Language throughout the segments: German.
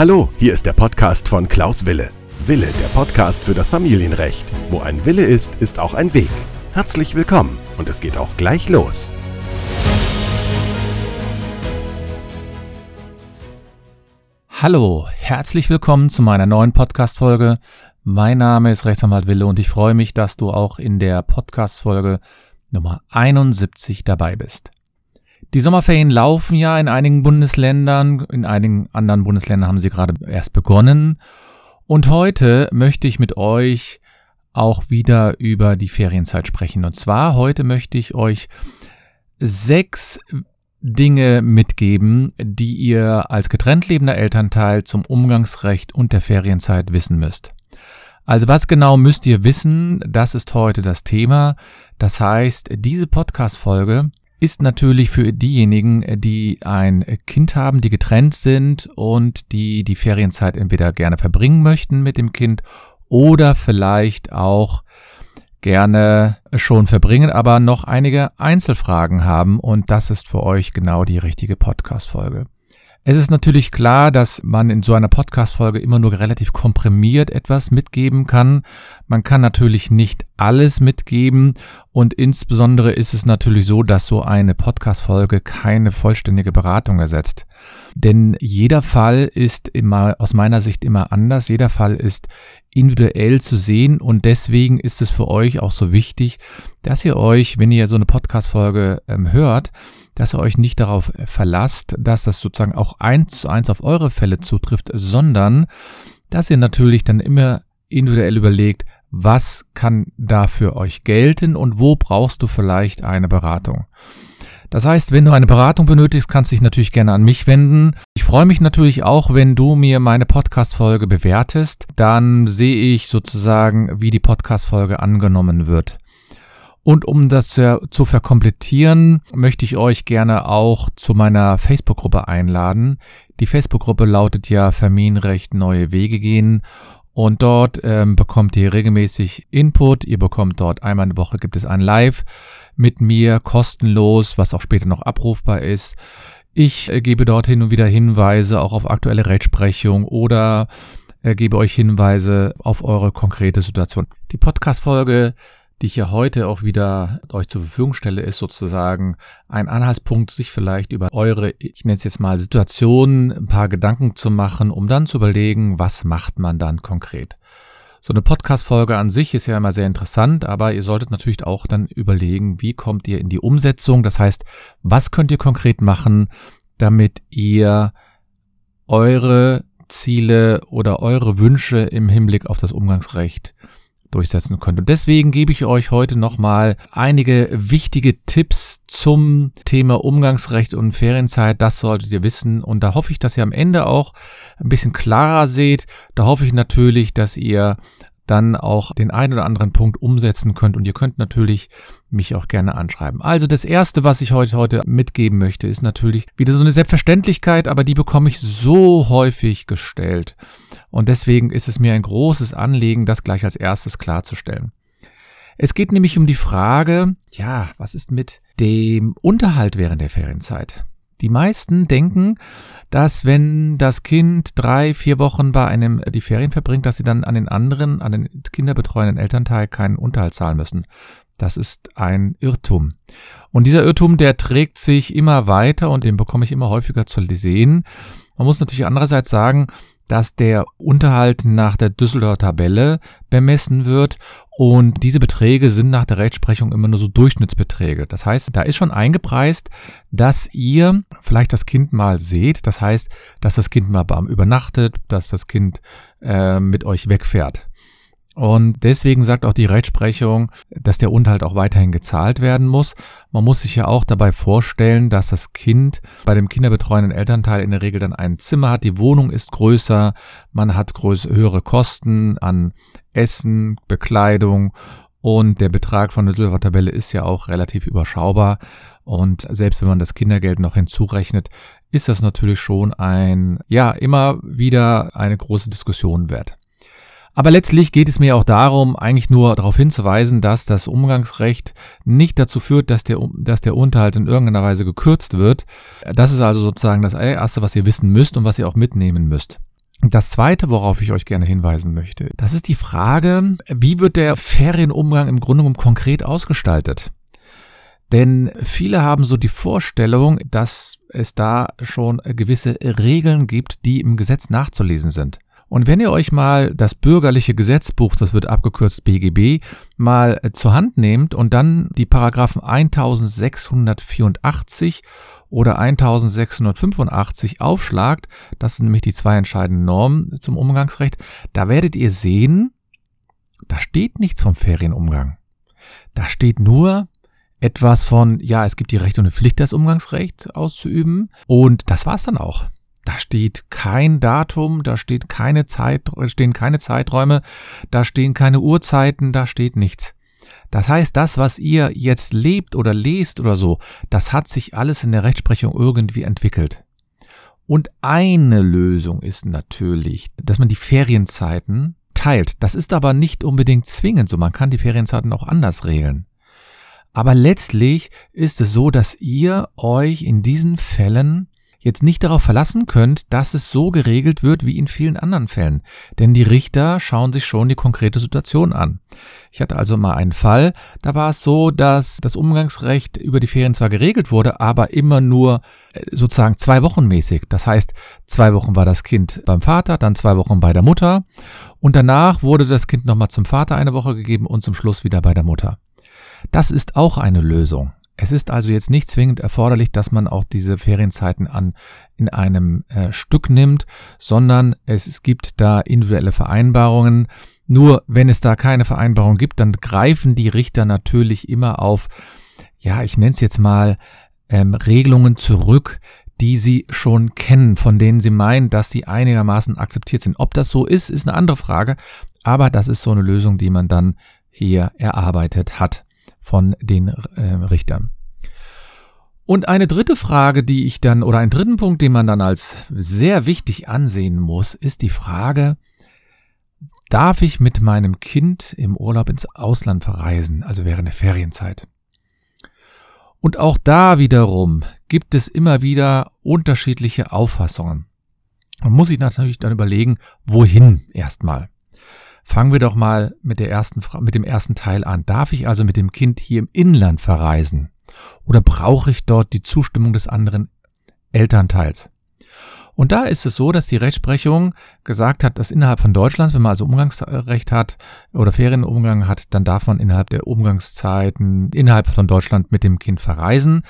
Hallo, hier ist der Podcast von Klaus Wille. Wille, der Podcast für das Familienrecht. Wo ein Wille ist, ist auch ein Weg. Herzlich willkommen und es geht auch gleich los. Hallo, herzlich willkommen zu meiner neuen Podcast-Folge. Mein Name ist Rechtsanwalt Wille und ich freue mich, dass du auch in der Podcast-Folge Nummer 71 dabei bist. Die Sommerferien laufen ja in einigen Bundesländern, in einigen anderen Bundesländern haben sie gerade erst begonnen. Und heute möchte ich mit euch auch wieder über die Ferienzeit sprechen. Und zwar heute möchte ich euch sechs Dinge mitgeben, die ihr als getrennt lebender Elternteil zum Umgangsrecht und der Ferienzeit wissen müsst. Also was genau müsst ihr wissen? Das ist heute das Thema. Das heißt, diese Podcast-Folge ist natürlich für diejenigen, die ein Kind haben, die getrennt sind und die die Ferienzeit entweder gerne verbringen möchten mit dem Kind oder vielleicht auch gerne schon verbringen, aber noch einige Einzelfragen haben und das ist für euch genau die richtige Podcast-Folge. Es ist natürlich klar, dass man in so einer Podcast-Folge immer nur relativ komprimiert etwas mitgeben kann. Man kann natürlich nicht alles mitgeben und insbesondere ist es natürlich so, dass so eine Podcast-Folge keine vollständige Beratung ersetzt. Denn jeder Fall ist immer, aus meiner Sicht immer anders. Jeder Fall ist individuell zu sehen und deswegen ist es für euch auch so wichtig, dass ihr euch, wenn ihr so eine Podcast-Folge ähm, hört, dass ihr euch nicht darauf verlasst, dass das sozusagen auch eins zu eins auf eure Fälle zutrifft, sondern dass ihr natürlich dann immer individuell überlegt, was kann da für euch gelten und wo brauchst du vielleicht eine Beratung. Das heißt, wenn du eine Beratung benötigst, kannst du dich natürlich gerne an mich wenden. Ich freue mich natürlich auch, wenn du mir meine Podcast-Folge bewertest. Dann sehe ich sozusagen, wie die Podcast-Folge angenommen wird. Und um das zu verkomplettieren, möchte ich euch gerne auch zu meiner Facebook-Gruppe einladen. Die Facebook-Gruppe lautet ja Familienrecht neue Wege gehen. Und dort ähm, bekommt ihr regelmäßig Input. Ihr bekommt dort einmal in der Woche gibt es ein Live mit mir kostenlos, was auch später noch abrufbar ist. Ich äh, gebe dort hin und wieder Hinweise auch auf aktuelle Rechtsprechung oder äh, gebe euch Hinweise auf eure konkrete Situation. Die Podcast-Folge die ich ja heute auch wieder euch zur Verfügung stelle, ist sozusagen ein Anhaltspunkt, sich vielleicht über eure, ich nenne es jetzt mal Situationen, ein paar Gedanken zu machen, um dann zu überlegen, was macht man dann konkret. So eine Podcast-Folge an sich ist ja immer sehr interessant, aber ihr solltet natürlich auch dann überlegen, wie kommt ihr in die Umsetzung? Das heißt, was könnt ihr konkret machen, damit ihr eure Ziele oder eure Wünsche im Hinblick auf das Umgangsrecht durchsetzen könnt. Und deswegen gebe ich euch heute nochmal einige wichtige Tipps zum Thema Umgangsrecht und Ferienzeit. Das solltet ihr wissen. Und da hoffe ich, dass ihr am Ende auch ein bisschen klarer seht. Da hoffe ich natürlich, dass ihr dann auch den einen oder anderen Punkt umsetzen könnt. Und ihr könnt natürlich mich auch gerne anschreiben. Also das erste, was ich heute, heute mitgeben möchte, ist natürlich wieder so eine Selbstverständlichkeit, aber die bekomme ich so häufig gestellt. Und deswegen ist es mir ein großes Anliegen, das gleich als erstes klarzustellen. Es geht nämlich um die Frage, ja, was ist mit dem Unterhalt während der Ferienzeit? Die meisten denken, dass wenn das Kind drei, vier Wochen bei einem die Ferien verbringt, dass sie dann an den anderen, an den kinderbetreuenden Elternteil keinen Unterhalt zahlen müssen. Das ist ein Irrtum. Und dieser Irrtum, der trägt sich immer weiter und den bekomme ich immer häufiger zu sehen. Man muss natürlich andererseits sagen, dass der Unterhalt nach der Düsseldorfer Tabelle bemessen wird und diese Beträge sind nach der Rechtsprechung immer nur so Durchschnittsbeträge. Das heißt, da ist schon eingepreist, dass ihr vielleicht das Kind mal seht. Das heißt, dass das Kind mal beim übernachtet, dass das Kind äh, mit euch wegfährt. Und deswegen sagt auch die Rechtsprechung, dass der Unterhalt auch weiterhin gezahlt werden muss. Man muss sich ja auch dabei vorstellen, dass das Kind bei dem kinderbetreuenden Elternteil in der Regel dann ein Zimmer hat. Die Wohnung ist größer, man hat größere, höhere Kosten an Essen, Bekleidung und der Betrag von der Silbertabelle ist ja auch relativ überschaubar. Und selbst wenn man das Kindergeld noch hinzurechnet, ist das natürlich schon ein, ja, immer wieder eine große Diskussion wert. Aber letztlich geht es mir auch darum, eigentlich nur darauf hinzuweisen, dass das Umgangsrecht nicht dazu führt, dass der, dass der Unterhalt in irgendeiner Weise gekürzt wird. Das ist also sozusagen das Erste, was ihr wissen müsst und was ihr auch mitnehmen müsst. Das zweite, worauf ich euch gerne hinweisen möchte, das ist die Frage, wie wird der Ferienumgang im Grunde genommen konkret ausgestaltet? Denn viele haben so die Vorstellung, dass es da schon gewisse Regeln gibt, die im Gesetz nachzulesen sind. Und wenn ihr euch mal das bürgerliche Gesetzbuch, das wird abgekürzt BGB, mal zur Hand nehmt und dann die Paragraphen 1684 oder 1685 aufschlagt, das sind nämlich die zwei entscheidenden Normen zum Umgangsrecht, da werdet ihr sehen, da steht nichts vom Ferienumgang. Da steht nur etwas von, ja, es gibt die Rechte und die Pflicht, das Umgangsrecht auszuüben. Und das war's dann auch. Da steht kein Datum, da steht keine Zeit, stehen keine Zeiträume, da stehen keine Uhrzeiten, da steht nichts. Das heißt, das, was ihr jetzt lebt oder lest oder so, das hat sich alles in der Rechtsprechung irgendwie entwickelt. Und eine Lösung ist natürlich, dass man die Ferienzeiten teilt. Das ist aber nicht unbedingt zwingend so. Man kann die Ferienzeiten auch anders regeln. Aber letztlich ist es so, dass ihr euch in diesen Fällen jetzt nicht darauf verlassen könnt, dass es so geregelt wird wie in vielen anderen Fällen. Denn die Richter schauen sich schon die konkrete Situation an. Ich hatte also mal einen Fall, da war es so, dass das Umgangsrecht über die Ferien zwar geregelt wurde, aber immer nur äh, sozusagen zwei Wochen mäßig. Das heißt, zwei Wochen war das Kind beim Vater, dann zwei Wochen bei der Mutter und danach wurde das Kind nochmal zum Vater eine Woche gegeben und zum Schluss wieder bei der Mutter. Das ist auch eine Lösung. Es ist also jetzt nicht zwingend erforderlich, dass man auch diese Ferienzeiten an in einem äh, Stück nimmt, sondern es, es gibt da individuelle Vereinbarungen. Nur wenn es da keine Vereinbarung gibt, dann greifen die Richter natürlich immer auf, ja, ich nenne es jetzt mal ähm, Regelungen zurück, die sie schon kennen, von denen sie meinen, dass sie einigermaßen akzeptiert sind. Ob das so ist, ist eine andere Frage, aber das ist so eine Lösung, die man dann hier erarbeitet hat von den äh, Richtern. Und eine dritte Frage, die ich dann, oder einen dritten Punkt, den man dann als sehr wichtig ansehen muss, ist die Frage, darf ich mit meinem Kind im Urlaub ins Ausland verreisen, also während der Ferienzeit? Und auch da wiederum gibt es immer wieder unterschiedliche Auffassungen. Man muss sich natürlich dann überlegen, wohin erstmal. Fangen wir doch mal mit, der ersten, mit dem ersten Teil an. Darf ich also mit dem Kind hier im Inland verreisen? Oder brauche ich dort die Zustimmung des anderen Elternteils? Und da ist es so, dass die Rechtsprechung gesagt hat, dass innerhalb von Deutschlands, wenn man also Umgangsrecht hat oder Ferienumgang hat, dann darf man innerhalb der Umgangszeiten innerhalb von Deutschland mit dem Kind verreisen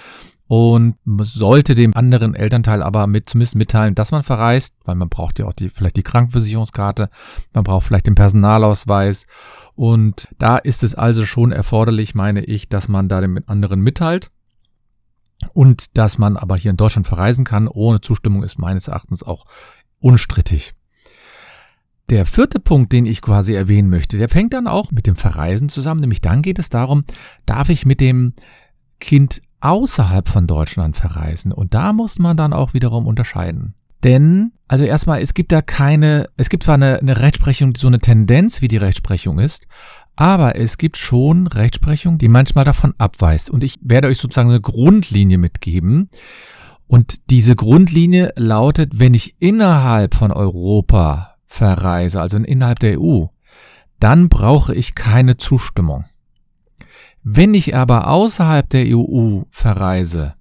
und sollte dem anderen Elternteil aber mit zumindest mitteilen, dass man verreist, weil man braucht ja auch die, vielleicht die Krankenversicherungskarte, man braucht vielleicht den Personalausweis und da ist es also schon erforderlich, meine ich, dass man da dem anderen mitteilt und dass man aber hier in Deutschland verreisen kann ohne Zustimmung ist meines Erachtens auch unstrittig. Der vierte Punkt, den ich quasi erwähnen möchte, der fängt dann auch mit dem Verreisen zusammen, nämlich dann geht es darum, darf ich mit dem Kind außerhalb von Deutschland verreisen. Und da muss man dann auch wiederum unterscheiden. Denn, also erstmal, es gibt da keine, es gibt zwar eine, eine Rechtsprechung, die so eine Tendenz wie die Rechtsprechung ist, aber es gibt schon Rechtsprechung, die manchmal davon abweist. Und ich werde euch sozusagen eine Grundlinie mitgeben. Und diese Grundlinie lautet, wenn ich innerhalb von Europa verreise, also innerhalb der EU, dann brauche ich keine Zustimmung. Wenn ich aber außerhalb der EU verreise,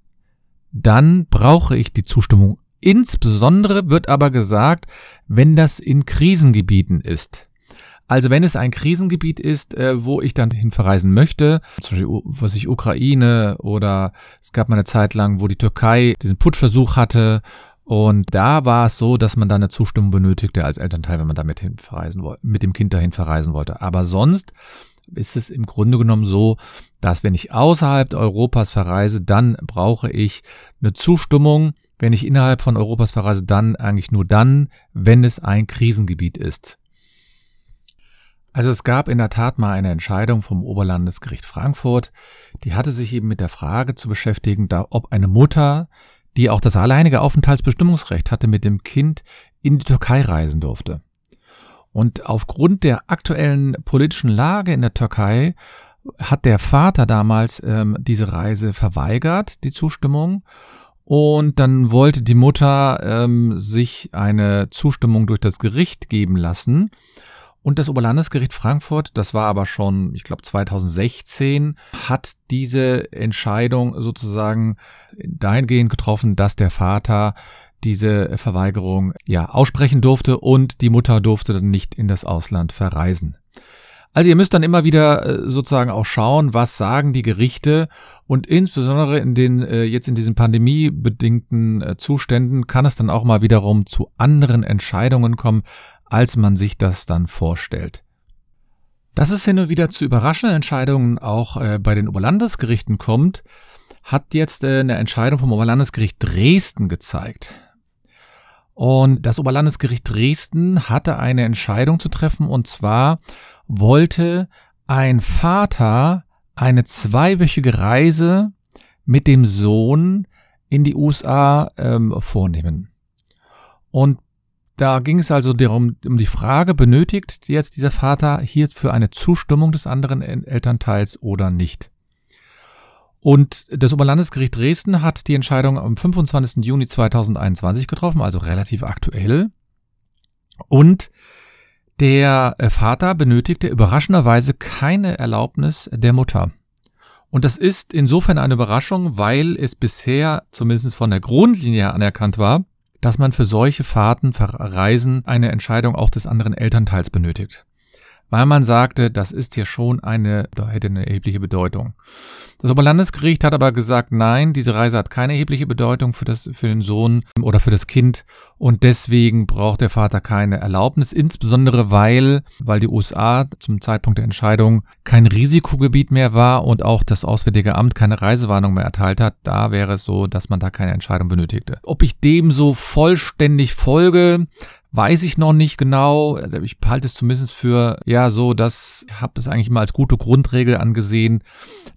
dann brauche ich die Zustimmung. Insbesondere wird aber gesagt, wenn das in Krisengebieten ist. Also wenn es ein Krisengebiet ist, äh, wo ich dann hin verreisen möchte, zum Beispiel was ich Ukraine oder es gab mal eine Zeit lang, wo die Türkei diesen Putschversuch hatte und da war es so, dass man dann eine Zustimmung benötigte als Elternteil, wenn man damit hin verreisen wollte, mit dem Kind dahin verreisen wollte. Aber sonst ist es im Grunde genommen so, dass wenn ich außerhalb Europas verreise, dann brauche ich eine Zustimmung. Wenn ich innerhalb von Europas verreise, dann eigentlich nur dann, wenn es ein Krisengebiet ist. Also es gab in der Tat mal eine Entscheidung vom Oberlandesgericht Frankfurt, die hatte sich eben mit der Frage zu beschäftigen, ob eine Mutter, die auch das alleinige Aufenthaltsbestimmungsrecht hatte, mit dem Kind in die Türkei reisen durfte. Und aufgrund der aktuellen politischen Lage in der Türkei hat der Vater damals ähm, diese Reise verweigert, die Zustimmung. Und dann wollte die Mutter ähm, sich eine Zustimmung durch das Gericht geben lassen. Und das Oberlandesgericht Frankfurt, das war aber schon, ich glaube 2016, hat diese Entscheidung sozusagen dahingehend getroffen, dass der Vater diese Verweigerung ja aussprechen durfte und die Mutter durfte dann nicht in das Ausland verreisen. Also ihr müsst dann immer wieder äh, sozusagen auch schauen, was sagen die Gerichte und insbesondere in den äh, jetzt in diesen pandemiebedingten äh, Zuständen kann es dann auch mal wiederum zu anderen Entscheidungen kommen, als man sich das dann vorstellt. Dass es hin und wieder zu überraschenden Entscheidungen auch bei den Oberlandesgerichten kommt, hat jetzt eine Entscheidung vom Oberlandesgericht Dresden gezeigt. Und das Oberlandesgericht Dresden hatte eine Entscheidung zu treffen und zwar wollte ein Vater eine zweiwöchige Reise mit dem Sohn in die USA ähm, vornehmen. Und da ging es also darum, um die Frage, benötigt jetzt dieser Vater hierfür eine Zustimmung des anderen Elternteils oder nicht? Und das Oberlandesgericht Dresden hat die Entscheidung am 25. Juni 2021 getroffen, also relativ aktuell. Und der äh, Vater benötigte überraschenderweise keine Erlaubnis der Mutter. Und das ist insofern eine Überraschung, weil es bisher zumindest von der Grundlinie anerkannt war, dass man für solche Fahrten, Reisen eine Entscheidung auch des anderen Elternteils benötigt weil man sagte, das ist hier schon eine, da hätte eine erhebliche Bedeutung. Das Oberlandesgericht hat aber gesagt, nein, diese Reise hat keine erhebliche Bedeutung für das, für den Sohn oder für das Kind und deswegen braucht der Vater keine Erlaubnis, insbesondere weil, weil die USA zum Zeitpunkt der Entscheidung kein Risikogebiet mehr war und auch das Auswärtige Amt keine Reisewarnung mehr erteilt hat. Da wäre es so, dass man da keine Entscheidung benötigte. Ob ich dem so vollständig folge, Weiß ich noch nicht genau. Also ich halte es zumindest für, ja, so, dass, habe es eigentlich mal als gute Grundregel angesehen,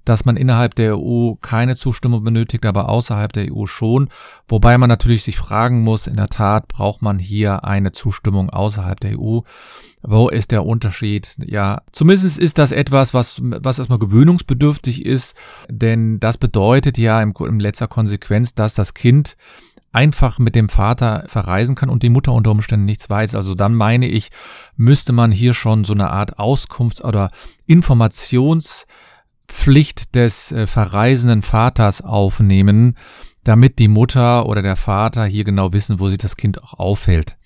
dass man innerhalb der EU keine Zustimmung benötigt, aber außerhalb der EU schon. Wobei man natürlich sich fragen muss, in der Tat braucht man hier eine Zustimmung außerhalb der EU. Wo ist der Unterschied? Ja, zumindest ist das etwas, was, was erstmal gewöhnungsbedürftig ist, denn das bedeutet ja im, in letzter Konsequenz, dass das Kind einfach mit dem Vater verreisen kann und die Mutter unter Umständen nichts weiß. Also dann meine ich, müsste man hier schon so eine Art Auskunfts- oder Informationspflicht des äh, verreisenden Vaters aufnehmen, damit die Mutter oder der Vater hier genau wissen, wo sich das Kind auch aufhält.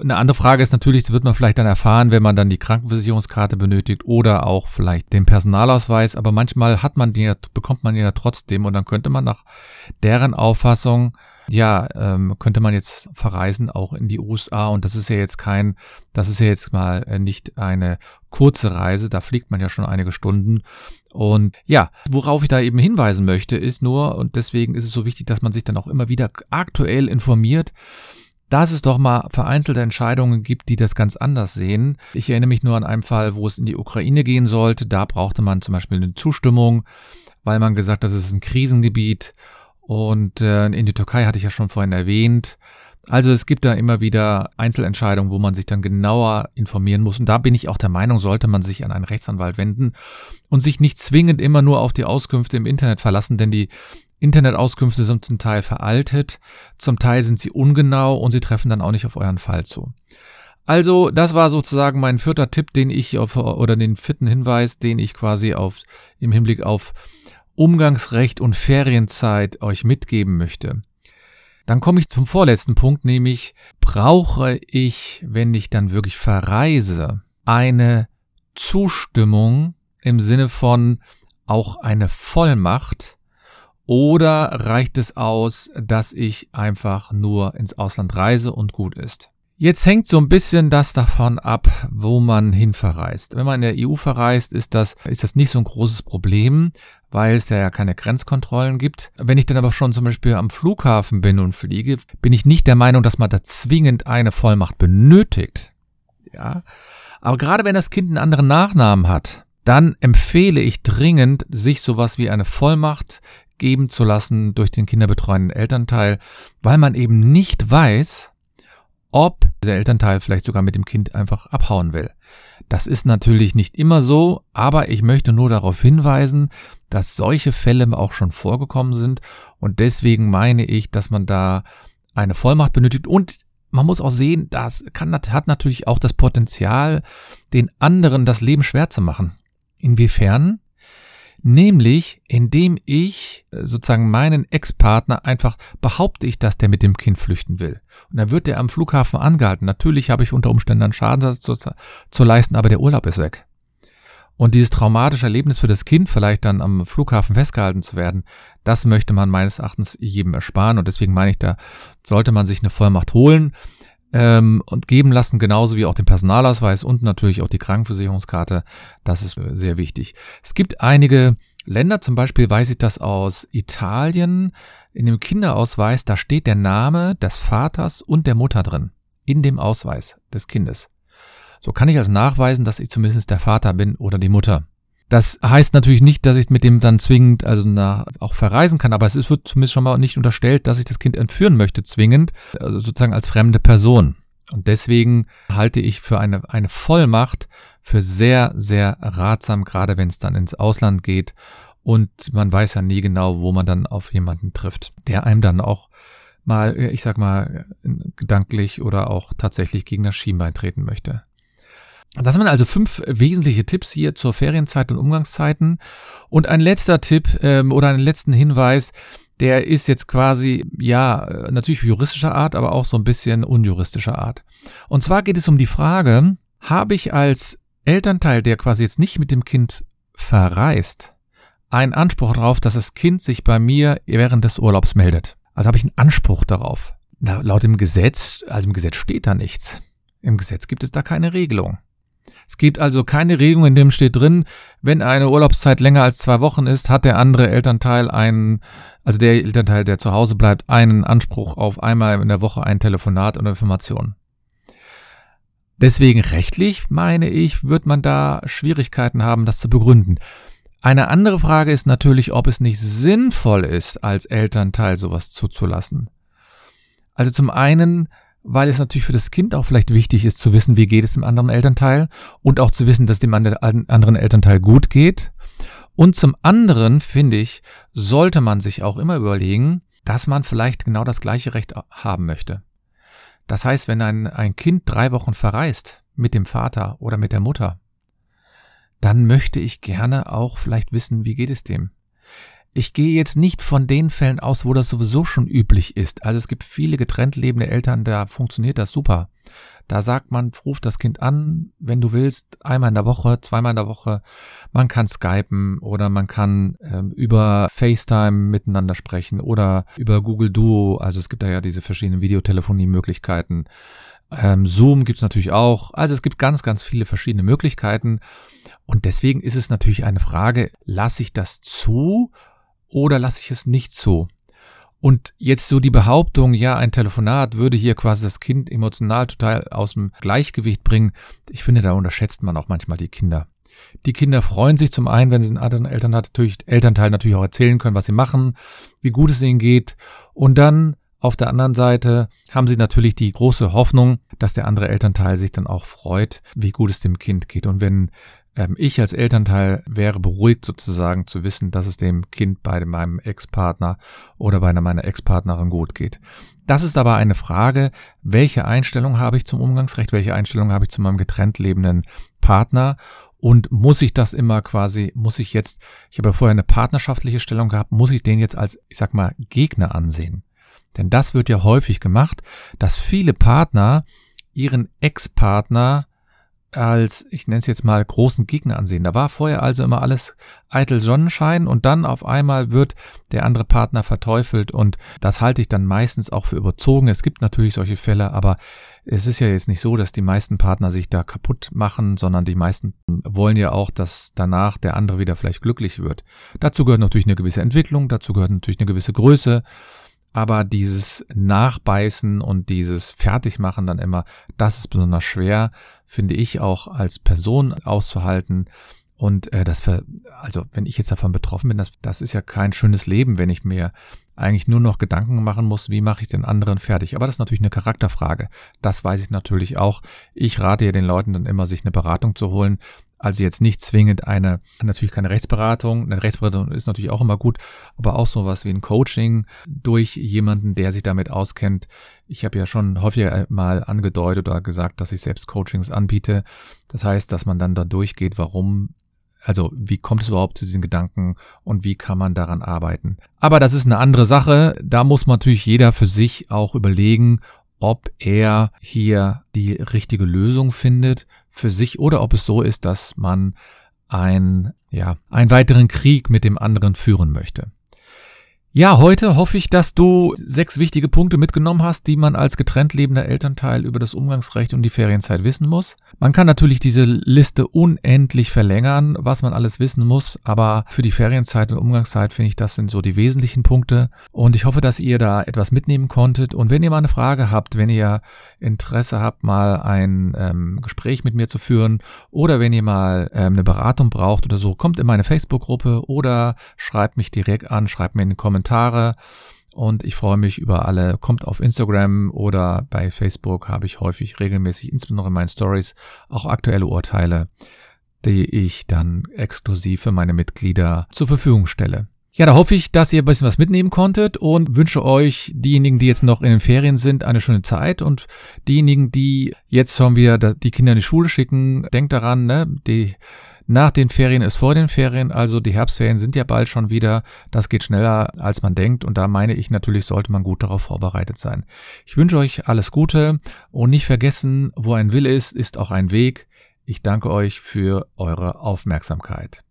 Eine andere Frage ist natürlich, das wird man vielleicht dann erfahren, wenn man dann die Krankenversicherungskarte benötigt oder auch vielleicht den Personalausweis, aber manchmal hat man die, bekommt man die ja trotzdem und dann könnte man nach deren Auffassung ja, ähm, könnte man jetzt verreisen auch in die USA und das ist ja jetzt kein, das ist ja jetzt mal äh, nicht eine kurze Reise, da fliegt man ja schon einige Stunden. Und ja, worauf ich da eben hinweisen möchte, ist nur, und deswegen ist es so wichtig, dass man sich dann auch immer wieder aktuell informiert, dass es doch mal vereinzelte Entscheidungen gibt, die das ganz anders sehen. Ich erinnere mich nur an einen Fall, wo es in die Ukraine gehen sollte. Da brauchte man zum Beispiel eine Zustimmung, weil man gesagt hat, das ist ein Krisengebiet und äh, in die Türkei hatte ich ja schon vorhin erwähnt. Also es gibt da immer wieder Einzelentscheidungen, wo man sich dann genauer informieren muss. Und da bin ich auch der Meinung, sollte man sich an einen Rechtsanwalt wenden und sich nicht zwingend immer nur auf die Auskünfte im Internet verlassen, denn die Internetauskünfte sind zum Teil veraltet, zum Teil sind sie ungenau und sie treffen dann auch nicht auf euren Fall zu. Also, das war sozusagen mein vierter Tipp, den ich auf, oder den vierten Hinweis, den ich quasi auf, im Hinblick auf Umgangsrecht und Ferienzeit euch mitgeben möchte. Dann komme ich zum vorletzten Punkt, nämlich brauche ich, wenn ich dann wirklich verreise, eine Zustimmung im Sinne von auch eine Vollmacht oder reicht es aus, dass ich einfach nur ins Ausland reise und gut ist? Jetzt hängt so ein bisschen das davon ab, wo man hinverreist. Wenn man in der EU verreist, ist das, ist das nicht so ein großes Problem, weil es ja keine Grenzkontrollen gibt. Wenn ich dann aber schon zum Beispiel am Flughafen bin und fliege, bin ich nicht der Meinung, dass man da zwingend eine Vollmacht benötigt. Ja. Aber gerade wenn das Kind einen anderen Nachnamen hat, dann empfehle ich dringend, sich sowas wie eine Vollmacht geben zu lassen durch den kinderbetreuenden Elternteil, weil man eben nicht weiß, ob der Elternteil vielleicht sogar mit dem Kind einfach abhauen will. Das ist natürlich nicht immer so, aber ich möchte nur darauf hinweisen, dass solche Fälle auch schon vorgekommen sind und deswegen meine ich, dass man da eine Vollmacht benötigt und man muss auch sehen, das kann, hat natürlich auch das Potenzial, den anderen das Leben schwer zu machen. Inwiefern? Nämlich, indem ich äh, sozusagen meinen Ex-Partner einfach behaupte ich, dass der mit dem Kind flüchten will. Und dann wird der am Flughafen angehalten. Natürlich habe ich unter Umständen einen Schadensersatz zu, zu leisten, aber der Urlaub ist weg. Und dieses traumatische Erlebnis für das Kind, vielleicht dann am Flughafen festgehalten zu werden, das möchte man meines Erachtens jedem ersparen. Und deswegen meine ich, da sollte man sich eine Vollmacht holen ähm, und geben lassen, genauso wie auch den Personalausweis und natürlich auch die Krankenversicherungskarte. Das ist sehr wichtig. Es gibt einige Länder, zum Beispiel weiß ich das aus Italien, in dem Kinderausweis, da steht der Name des Vaters und der Mutter drin, in dem Ausweis des Kindes. So kann ich also nachweisen, dass ich zumindest der Vater bin oder die Mutter. Das heißt natürlich nicht, dass ich mit dem dann zwingend also na, auch verreisen kann, aber es wird zumindest schon mal nicht unterstellt, dass ich das Kind entführen möchte, zwingend, also sozusagen als fremde Person. Und deswegen halte ich für eine, eine Vollmacht für sehr, sehr ratsam, gerade wenn es dann ins Ausland geht. Und man weiß ja nie genau, wo man dann auf jemanden trifft, der einem dann auch mal, ich sag mal, gedanklich oder auch tatsächlich gegen das Schienbein treten möchte. Das sind also fünf wesentliche Tipps hier zur Ferienzeit und Umgangszeiten. Und ein letzter Tipp ähm, oder einen letzten Hinweis, der ist jetzt quasi, ja, natürlich juristischer Art, aber auch so ein bisschen unjuristischer Art. Und zwar geht es um die Frage, habe ich als Elternteil, der quasi jetzt nicht mit dem Kind verreist, einen Anspruch darauf, dass das Kind sich bei mir während des Urlaubs meldet? Also habe ich einen Anspruch darauf. Na, laut dem Gesetz, also im Gesetz steht da nichts. Im Gesetz gibt es da keine Regelung. Es gibt also keine Regelung, in dem steht drin, wenn eine Urlaubszeit länger als zwei Wochen ist, hat der andere Elternteil einen, also der Elternteil, der zu Hause bleibt, einen Anspruch auf einmal in der Woche ein Telefonat oder Information. Deswegen rechtlich, meine ich, wird man da Schwierigkeiten haben, das zu begründen. Eine andere Frage ist natürlich, ob es nicht sinnvoll ist, als Elternteil sowas zuzulassen. Also zum einen weil es natürlich für das Kind auch vielleicht wichtig ist zu wissen, wie geht es dem anderen Elternteil und auch zu wissen, dass dem anderen Elternteil gut geht. Und zum anderen, finde ich, sollte man sich auch immer überlegen, dass man vielleicht genau das gleiche Recht haben möchte. Das heißt, wenn ein, ein Kind drei Wochen verreist mit dem Vater oder mit der Mutter, dann möchte ich gerne auch vielleicht wissen, wie geht es dem. Ich gehe jetzt nicht von den Fällen aus, wo das sowieso schon üblich ist. Also es gibt viele getrennt lebende Eltern, da funktioniert das super. Da sagt man, ruf das Kind an, wenn du willst, einmal in der Woche, zweimal in der Woche. Man kann skypen oder man kann ähm, über FaceTime miteinander sprechen oder über Google Duo. Also es gibt da ja diese verschiedenen Videotelefonie-Möglichkeiten. Ähm, Zoom gibt's natürlich auch. Also es gibt ganz, ganz viele verschiedene Möglichkeiten. Und deswegen ist es natürlich eine Frage, lasse ich das zu oder lasse ich es nicht zu? Und jetzt so die Behauptung, ja, ein Telefonat würde hier quasi das Kind emotional total aus dem Gleichgewicht bringen. Ich finde, da unterschätzt man auch manchmal die Kinder. Die Kinder freuen sich zum einen, wenn sie einen anderen Eltern hat, natürlich, Elternteil natürlich auch erzählen können, was sie machen, wie gut es ihnen geht. Und dann auf der anderen Seite haben sie natürlich die große Hoffnung, dass der andere Elternteil sich dann auch freut, wie gut es dem Kind geht. Und wenn ähm, ich als Elternteil wäre beruhigt sozusagen zu wissen, dass es dem Kind bei meinem Ex-Partner oder bei meiner Ex-Partnerin gut geht. Das ist aber eine Frage, welche Einstellung habe ich zum Umgangsrecht, welche Einstellung habe ich zu meinem getrennt lebenden Partner und muss ich das immer quasi, muss ich jetzt, ich habe ja vorher eine partnerschaftliche Stellung gehabt, muss ich den jetzt als, ich sag mal, Gegner ansehen? Denn das wird ja häufig gemacht, dass viele Partner ihren Ex-Partner als, ich nenne es jetzt mal, großen Gegner ansehen. Da war vorher also immer alles eitel Sonnenschein und dann auf einmal wird der andere Partner verteufelt und das halte ich dann meistens auch für überzogen. Es gibt natürlich solche Fälle, aber es ist ja jetzt nicht so, dass die meisten Partner sich da kaputt machen, sondern die meisten wollen ja auch, dass danach der andere wieder vielleicht glücklich wird. Dazu gehört natürlich eine gewisse Entwicklung, dazu gehört natürlich eine gewisse Größe, aber dieses Nachbeißen und dieses Fertigmachen dann immer, das ist besonders schwer, finde ich auch als Person auszuhalten. Und äh, das, ver also wenn ich jetzt davon betroffen bin, das, das ist ja kein schönes Leben, wenn ich mir eigentlich nur noch Gedanken machen muss, wie mache ich den anderen fertig. Aber das ist natürlich eine Charakterfrage. Das weiß ich natürlich auch. Ich rate ja den Leuten dann immer, sich eine Beratung zu holen. Also jetzt nicht zwingend eine, natürlich keine Rechtsberatung. Eine Rechtsberatung ist natürlich auch immer gut, aber auch sowas wie ein Coaching durch jemanden, der sich damit auskennt. Ich habe ja schon häufiger mal angedeutet oder gesagt, dass ich selbst Coachings anbiete. Das heißt, dass man dann da durchgeht, warum also wie kommt es überhaupt zu diesen Gedanken und wie kann man daran arbeiten? Aber das ist eine andere Sache. Da muss man natürlich jeder für sich auch überlegen, ob er hier die richtige Lösung findet für sich oder ob es so ist, dass man ein, ja, einen weiteren Krieg mit dem anderen führen möchte. Ja, heute hoffe ich, dass du sechs wichtige Punkte mitgenommen hast, die man als getrennt lebender Elternteil über das Umgangsrecht und die Ferienzeit wissen muss. Man kann natürlich diese Liste unendlich verlängern, was man alles wissen muss, aber für die Ferienzeit und Umgangszeit finde ich, das sind so die wesentlichen Punkte. Und ich hoffe, dass ihr da etwas mitnehmen konntet. Und wenn ihr mal eine Frage habt, wenn ihr Interesse habt, mal ein ähm, Gespräch mit mir zu führen oder wenn ihr mal ähm, eine Beratung braucht oder so, kommt in meine Facebook-Gruppe oder schreibt mich direkt an, schreibt mir in den Kommentare. Und ich freue mich über alle. Kommt auf Instagram oder bei Facebook habe ich häufig regelmäßig, insbesondere in meinen Stories, auch aktuelle Urteile, die ich dann exklusiv für meine Mitglieder zur Verfügung stelle. Ja, da hoffe ich, dass ihr ein bisschen was mitnehmen konntet und wünsche euch, diejenigen, die jetzt noch in den Ferien sind, eine schöne Zeit und diejenigen, die jetzt schon wieder die Kinder in die Schule schicken, denkt daran, ne, die nach den Ferien ist vor den Ferien, also die Herbstferien sind ja bald schon wieder. Das geht schneller, als man denkt und da meine ich natürlich, sollte man gut darauf vorbereitet sein. Ich wünsche euch alles Gute und nicht vergessen, wo ein Wille ist, ist auch ein Weg. Ich danke euch für eure Aufmerksamkeit.